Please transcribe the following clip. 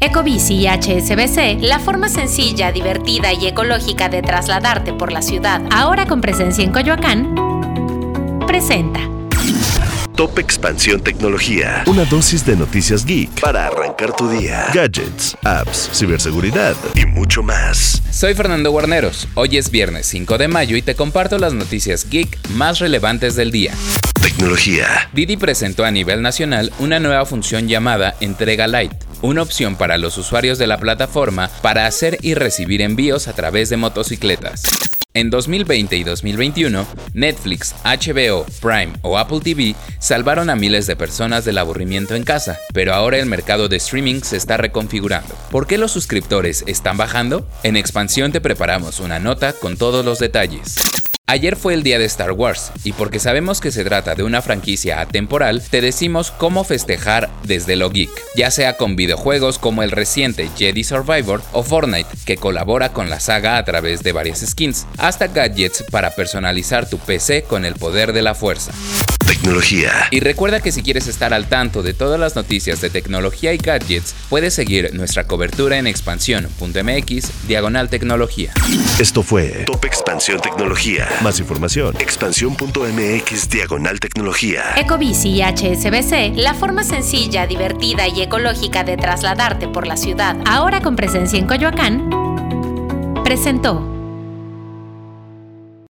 Ecobici y HSBC, la forma sencilla, divertida y ecológica de trasladarte por la ciudad, ahora con presencia en Coyoacán, presenta. Top Expansión Tecnología. Una dosis de noticias geek para arrancar tu día. Gadgets, apps, ciberseguridad y mucho más. Soy Fernando Guarneros. Hoy es viernes 5 de mayo y te comparto las noticias geek más relevantes del día. Tecnología. Didi presentó a nivel nacional una nueva función llamada Entrega Light una opción para los usuarios de la plataforma para hacer y recibir envíos a través de motocicletas. En 2020 y 2021, Netflix, HBO, Prime o Apple TV salvaron a miles de personas del aburrimiento en casa, pero ahora el mercado de streaming se está reconfigurando. ¿Por qué los suscriptores están bajando? En expansión te preparamos una nota con todos los detalles. Ayer fue el día de Star Wars, y porque sabemos que se trata de una franquicia atemporal, te decimos cómo festejar desde lo geek, ya sea con videojuegos como el reciente Jedi Survivor o Fortnite, que colabora con la saga a través de varias skins, hasta gadgets para personalizar tu PC con el poder de la fuerza. Tecnología. Y recuerda que si quieres estar al tanto de todas las noticias de tecnología y gadgets, puedes seguir nuestra cobertura en expansión.mx, diagonal tecnología. Esto fue Top Expansión Tecnología. Más información, expansión.mx, diagonal tecnología. Ecobici y HSBC, la forma sencilla, divertida y ecológica de trasladarte por la ciudad, ahora con presencia en Coyoacán, presentó.